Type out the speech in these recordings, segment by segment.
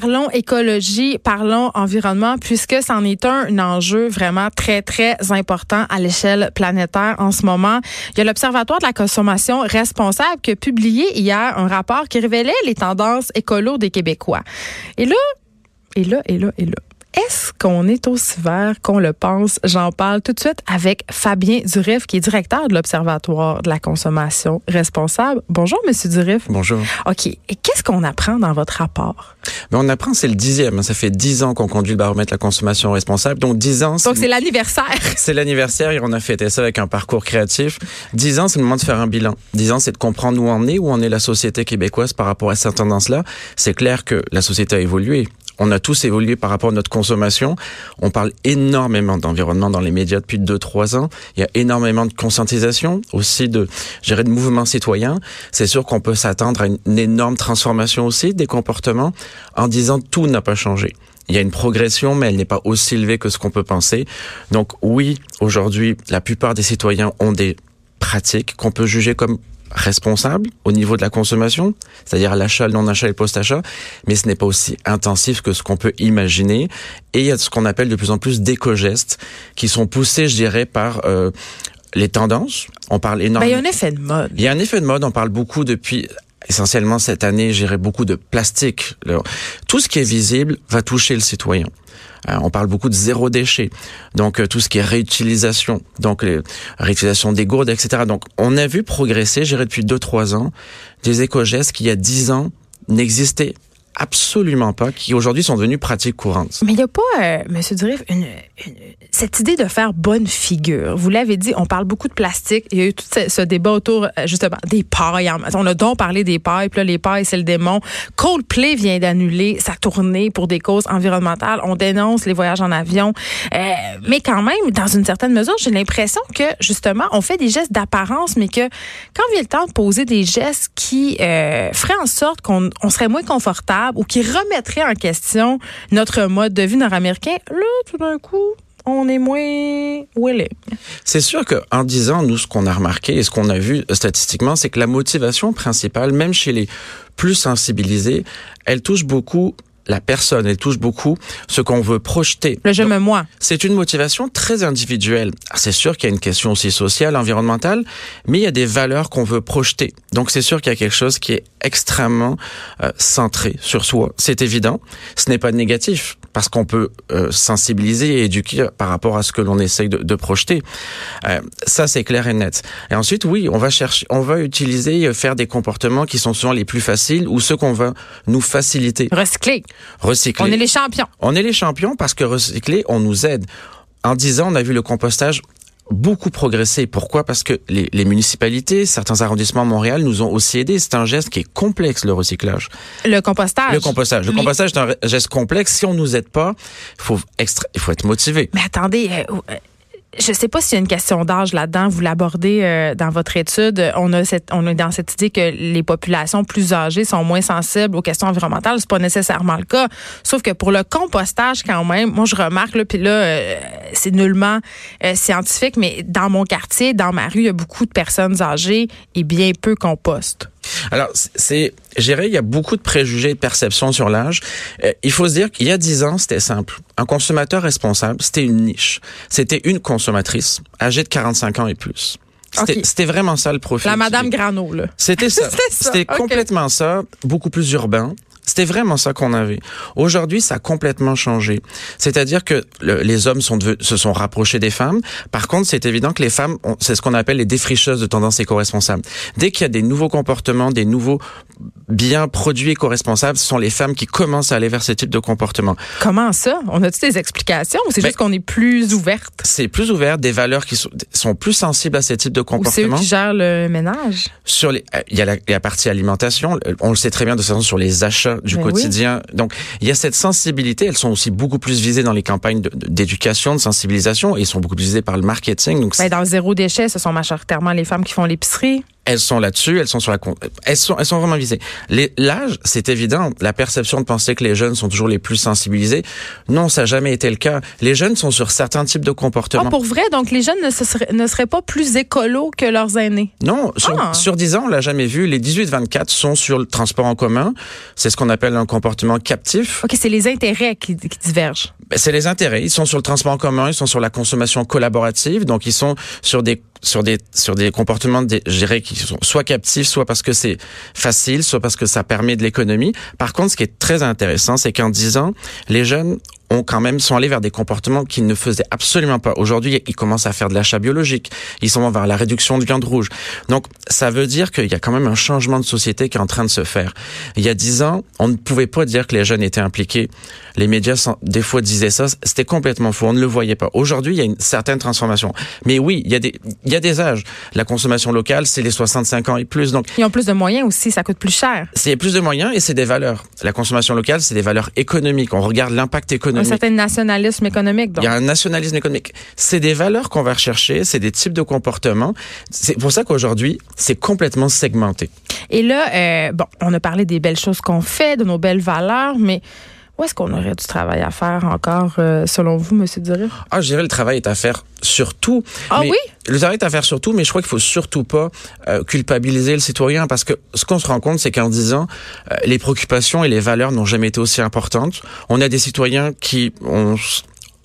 parlons écologie, parlons environnement, puisque c'en est un, enjeu vraiment très, très important à l'échelle planétaire en ce moment. Il y a l'Observatoire de la consommation responsable qui a publié hier un rapport qui révélait les tendances écolo des Québécois. Et là, et là, et là, et là. Est-ce qu'on est aussi vert qu'on le pense? J'en parle tout de suite avec Fabien Durif, qui est directeur de l'Observatoire de la consommation responsable. Bonjour, Monsieur Durif. Bonjour. OK. Et qu'est-ce qu'on apprend dans votre rapport? Mais on apprend, c'est le dixième. Hein. Ça fait dix ans qu'on conduit le baromètre de la consommation responsable. Donc, dix ans. Donc, c'est l'anniversaire. C'est l'anniversaire et on a fêté ça avec un parcours créatif. Dix ans, c'est le moment de faire un bilan. Dix ans, c'est de comprendre où on est, où en est la société québécoise par rapport à cette tendance-là. C'est clair que la société a évolué on a tous évolué par rapport à notre consommation. On parle énormément d'environnement dans les médias depuis deux, trois ans. Il y a énormément de conscientisation, aussi de, gérer de mouvements citoyens. C'est sûr qu'on peut s'attendre à une énorme transformation aussi des comportements en disant tout n'a pas changé. Il y a une progression, mais elle n'est pas aussi élevée que ce qu'on peut penser. Donc oui, aujourd'hui, la plupart des citoyens ont des pratiques qu'on peut juger comme responsable au niveau de la consommation, c'est-à-dire l'achat, le non-achat et le post-achat, mais ce n'est pas aussi intensif que ce qu'on peut imaginer. Et il y a ce qu'on appelle de plus en plus d'éco-gestes qui sont poussés, je dirais, par euh, les tendances. On parle énormément. Ben, il y a un effet de mode. Il y a un effet de mode. On parle beaucoup depuis essentiellement cette année, j'irai beaucoup de plastique. Tout ce qui est visible va toucher le citoyen. Euh, on parle beaucoup de zéro déchet, donc euh, tout ce qui est réutilisation, donc réutilisation des gourdes, etc. Donc on a vu progresser, j'irai depuis deux trois ans, des éco-gestes qui il y a dix ans n'existaient absolument pas, qui aujourd'hui sont devenus pratiques courantes. Mais il n'y a pas, euh, Monsieur Durif, cette idée de faire bonne figure. Vous l'avez dit, on parle beaucoup de plastique. Il y a eu tout ce, débat autour, euh, justement, des pailles. On a donc parlé des pailles, puis là, les pailles, c'est le démon. Coldplay vient d'annuler sa tournée pour des causes environnementales. On dénonce les voyages en avion. Euh, mais quand même, dans une certaine mesure, j'ai l'impression que, justement, on fait des gestes d'apparence, mais que quand vient le temps de poser des gestes qui euh, feraient en sorte qu'on on serait moins confortable, ou qui remettrait en question notre mode de vie nord-américain, là, tout d'un coup, on est moins willing. C'est sûr qu'en disant, nous, ce qu'on a remarqué et ce qu'on a vu statistiquement, c'est que la motivation principale, même chez les plus sensibilisés, elle touche beaucoup la personne, elle touche beaucoup ce qu'on veut projeter. Le je me moi. C'est une motivation très individuelle. C'est sûr qu'il y a une question aussi sociale, environnementale, mais il y a des valeurs qu'on veut projeter. Donc c'est sûr qu'il y a quelque chose qui est extrêmement euh, centré sur soi. C'est évident. Ce n'est pas négatif parce qu'on peut euh, sensibiliser et éduquer par rapport à ce que l'on essaye de, de projeter. Euh, ça c'est clair et net. Et ensuite, oui, on va chercher, on va utiliser, faire des comportements qui sont souvent les plus faciles ou ceux qu'on va nous faciliter. Recycler. Recycler. On est les champions. On est les champions parce que recycler, on nous aide. En 10 ans, on a vu le compostage beaucoup progressé. Pourquoi? Parce que les, les, municipalités, certains arrondissements de Montréal nous ont aussi aidés. C'est un geste qui est complexe, le recyclage. Le compostage. Le compostage. Le compostage est un geste complexe. Si on nous aide pas, il faut, extra... il faut être motivé. Mais attendez, euh, je sais pas s'il y a une question d'âge là-dedans. Vous l'abordez euh, dans votre étude. On a cette, on est dans cette idée que les populations plus âgées sont moins sensibles aux questions environnementales. C'est pas nécessairement le cas. Sauf que pour le compostage, quand même, moi je remarque là, puis là, euh, c'est nullement euh, scientifique, mais dans mon quartier, dans ma rue, il y a beaucoup de personnes âgées et bien peu compostent. Alors, c'est, géré, il y a beaucoup de préjugés et de perceptions sur l'âge. Euh, il faut se dire qu'il y a dix ans, c'était simple. Un consommateur responsable, c'était une niche. C'était une consommatrice âgée de 45 ans et plus. C'était vraiment ça le profil. La Madame Grano, là. C'était ça. C'était complètement ça, beaucoup plus urbain. C'était vraiment ça qu'on avait. Aujourd'hui, ça a complètement changé. C'est-à-dire que les hommes sont se sont rapprochés des femmes. Par contre, c'est évident que les femmes, c'est ce qu'on appelle les défricheuses de tendance éco-responsable. Dès qu'il y a des nouveaux comportements, des nouveaux biens produits éco-responsables, ce sont les femmes qui commencent à aller vers ce type de comportement. Comment ça? On a-tu des explications? Ou c'est ben, juste qu'on est plus ouverte? C'est plus ouvert, des valeurs qui sont, sont, plus sensibles à ce type de comportement. C'est eux qui gèrent le ménage? Sur les, il y a la, la partie alimentation. On le sait très bien de toute façon sur les achats du quotidien. Donc, il y a cette sensibilité. Elles sont aussi beaucoup plus visées dans les campagnes d'éducation, de, sensibilisation, et sont beaucoup plus visées par le marketing. Donc, ben, dans le zéro déchet, ce sont majoritairement les femmes qui font l'épicerie. Elles sont là-dessus, elles sont sur la elles sont elles sont vraiment visées. L'âge, c'est évident, la perception de penser que les jeunes sont toujours les plus sensibilisés. Non, ça n'a jamais été le cas. Les jeunes sont sur certains types de comportements. Ah, pour vrai, donc les jeunes ne, seraient, ne seraient pas plus écolos que leurs aînés? Non, sur, ah. sur 10 ans, on l'a jamais vu. Les 18-24 sont sur le transport en commun. C'est ce qu'on appelle un comportement captif. OK, c'est les intérêts qui, qui divergent. Ben, c'est les intérêts. Ils sont sur le transport en commun, ils sont sur la consommation collaborative, donc ils sont sur des sur des sur des comportements, de, je dirais, qui sont soit captifs, soit parce que c'est facile, soit parce que ça permet de l'économie. Par contre, ce qui est très intéressant, c'est qu'en 10 ans, les jeunes ont quand même sont allés vers des comportements qu'ils ne faisaient absolument pas. Aujourd'hui, ils commencent à faire de l'achat biologique. Ils sont vers la réduction de viande rouge. Donc, ça veut dire qu'il y a quand même un changement de société qui est en train de se faire. Il y a dix ans, on ne pouvait pas dire que les jeunes étaient impliqués. Les médias, des fois, disaient ça. C'était complètement faux. On ne le voyait pas. Aujourd'hui, il y a une certaine transformation. Mais oui, il y a des, il y a des âges. La consommation locale, c'est les 65 ans et plus. Donc, ils ont plus de moyens aussi. Ça coûte plus cher. C'est plus de moyens et c'est des valeurs. La consommation locale, c'est des valeurs économiques. On regarde l'impact économique un certain nationalisme économique. Donc. Il y a un nationalisme économique. C'est des valeurs qu'on va rechercher, c'est des types de comportements. C'est pour ça qu'aujourd'hui, c'est complètement segmenté. Et là, euh, bon, on a parlé des belles choses qu'on fait, de nos belles valeurs, mais où est-ce qu'on aurait du travail à faire encore, euh, selon vous, M. Dury? Ah, je dirais le travail est à faire surtout. Ah oui? Le travail est à faire surtout, mais je crois qu'il faut surtout pas euh, culpabiliser le citoyen parce que ce qu'on se rend compte, c'est qu'en disant les préoccupations et les valeurs n'ont jamais été aussi importantes. On a des citoyens qui ont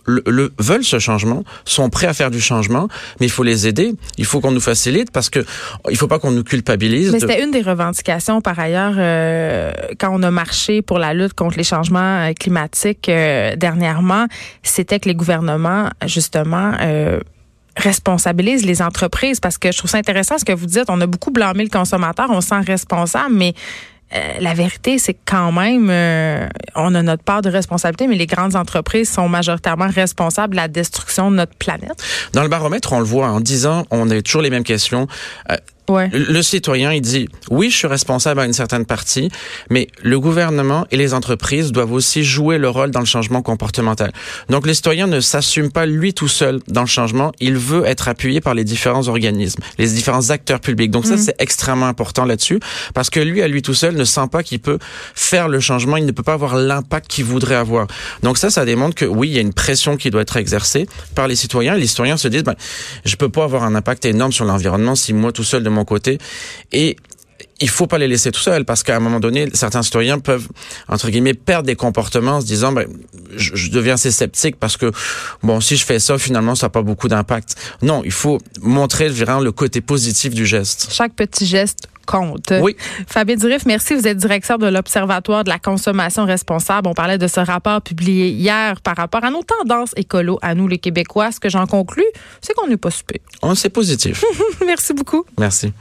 le, veulent ce changement, sont prêts à faire du changement, mais il faut les aider. Il faut qu'on nous facilite parce que il faut pas qu'on nous culpabilise. Mais c'était une des revendications par ailleurs euh, quand on a marché pour la lutte contre les changements euh, climatiques euh, dernièrement, c'était que les gouvernements justement responsabilisent les entreprises parce que je trouve ça intéressant ce que vous dites. On a beaucoup blâmé le consommateur, on se sent responsable, mais euh, la vérité, c'est que quand même, euh, on a notre part de responsabilité, mais les grandes entreprises sont majoritairement responsables de la destruction de notre planète. Dans le baromètre, on le voit, en 10 ans, on a toujours les mêmes questions. Euh, le citoyen, il dit, oui, je suis responsable à une certaine partie, mais le gouvernement et les entreprises doivent aussi jouer le rôle dans le changement comportemental. Donc, le citoyen ne s'assume pas lui tout seul dans le changement. Il veut être appuyé par les différents organismes, les différents acteurs publics. Donc, ça, mm. c'est extrêmement important là-dessus parce que lui, à lui tout seul, ne sent pas qu'il peut faire le changement. Il ne peut pas avoir l'impact qu'il voudrait avoir. Donc, ça, ça démontre que oui, il y a une pression qui doit être exercée par les citoyens. les citoyens se disent, ben, je peux pas avoir un impact énorme sur l'environnement si moi tout seul de mon côté. Et il faut pas les laisser tout seuls parce qu'à un moment donné, certains citoyens peuvent entre guillemets perdre des comportements en se disant ben je, deviens assez sceptique parce que bon si je fais ça finalement ça n'a pas beaucoup d'impact. Non, il faut montrer vraiment le côté positif du geste. Chaque petit geste compte. Oui. Fabien Durif, merci. Vous êtes directeur de l'Observatoire de la consommation responsable. On parlait de ce rapport publié hier par rapport à nos tendances écolo à nous les Québécois. Ce que j'en conclus, c'est qu'on n'est pas super. On c'est positif. merci beaucoup. Merci.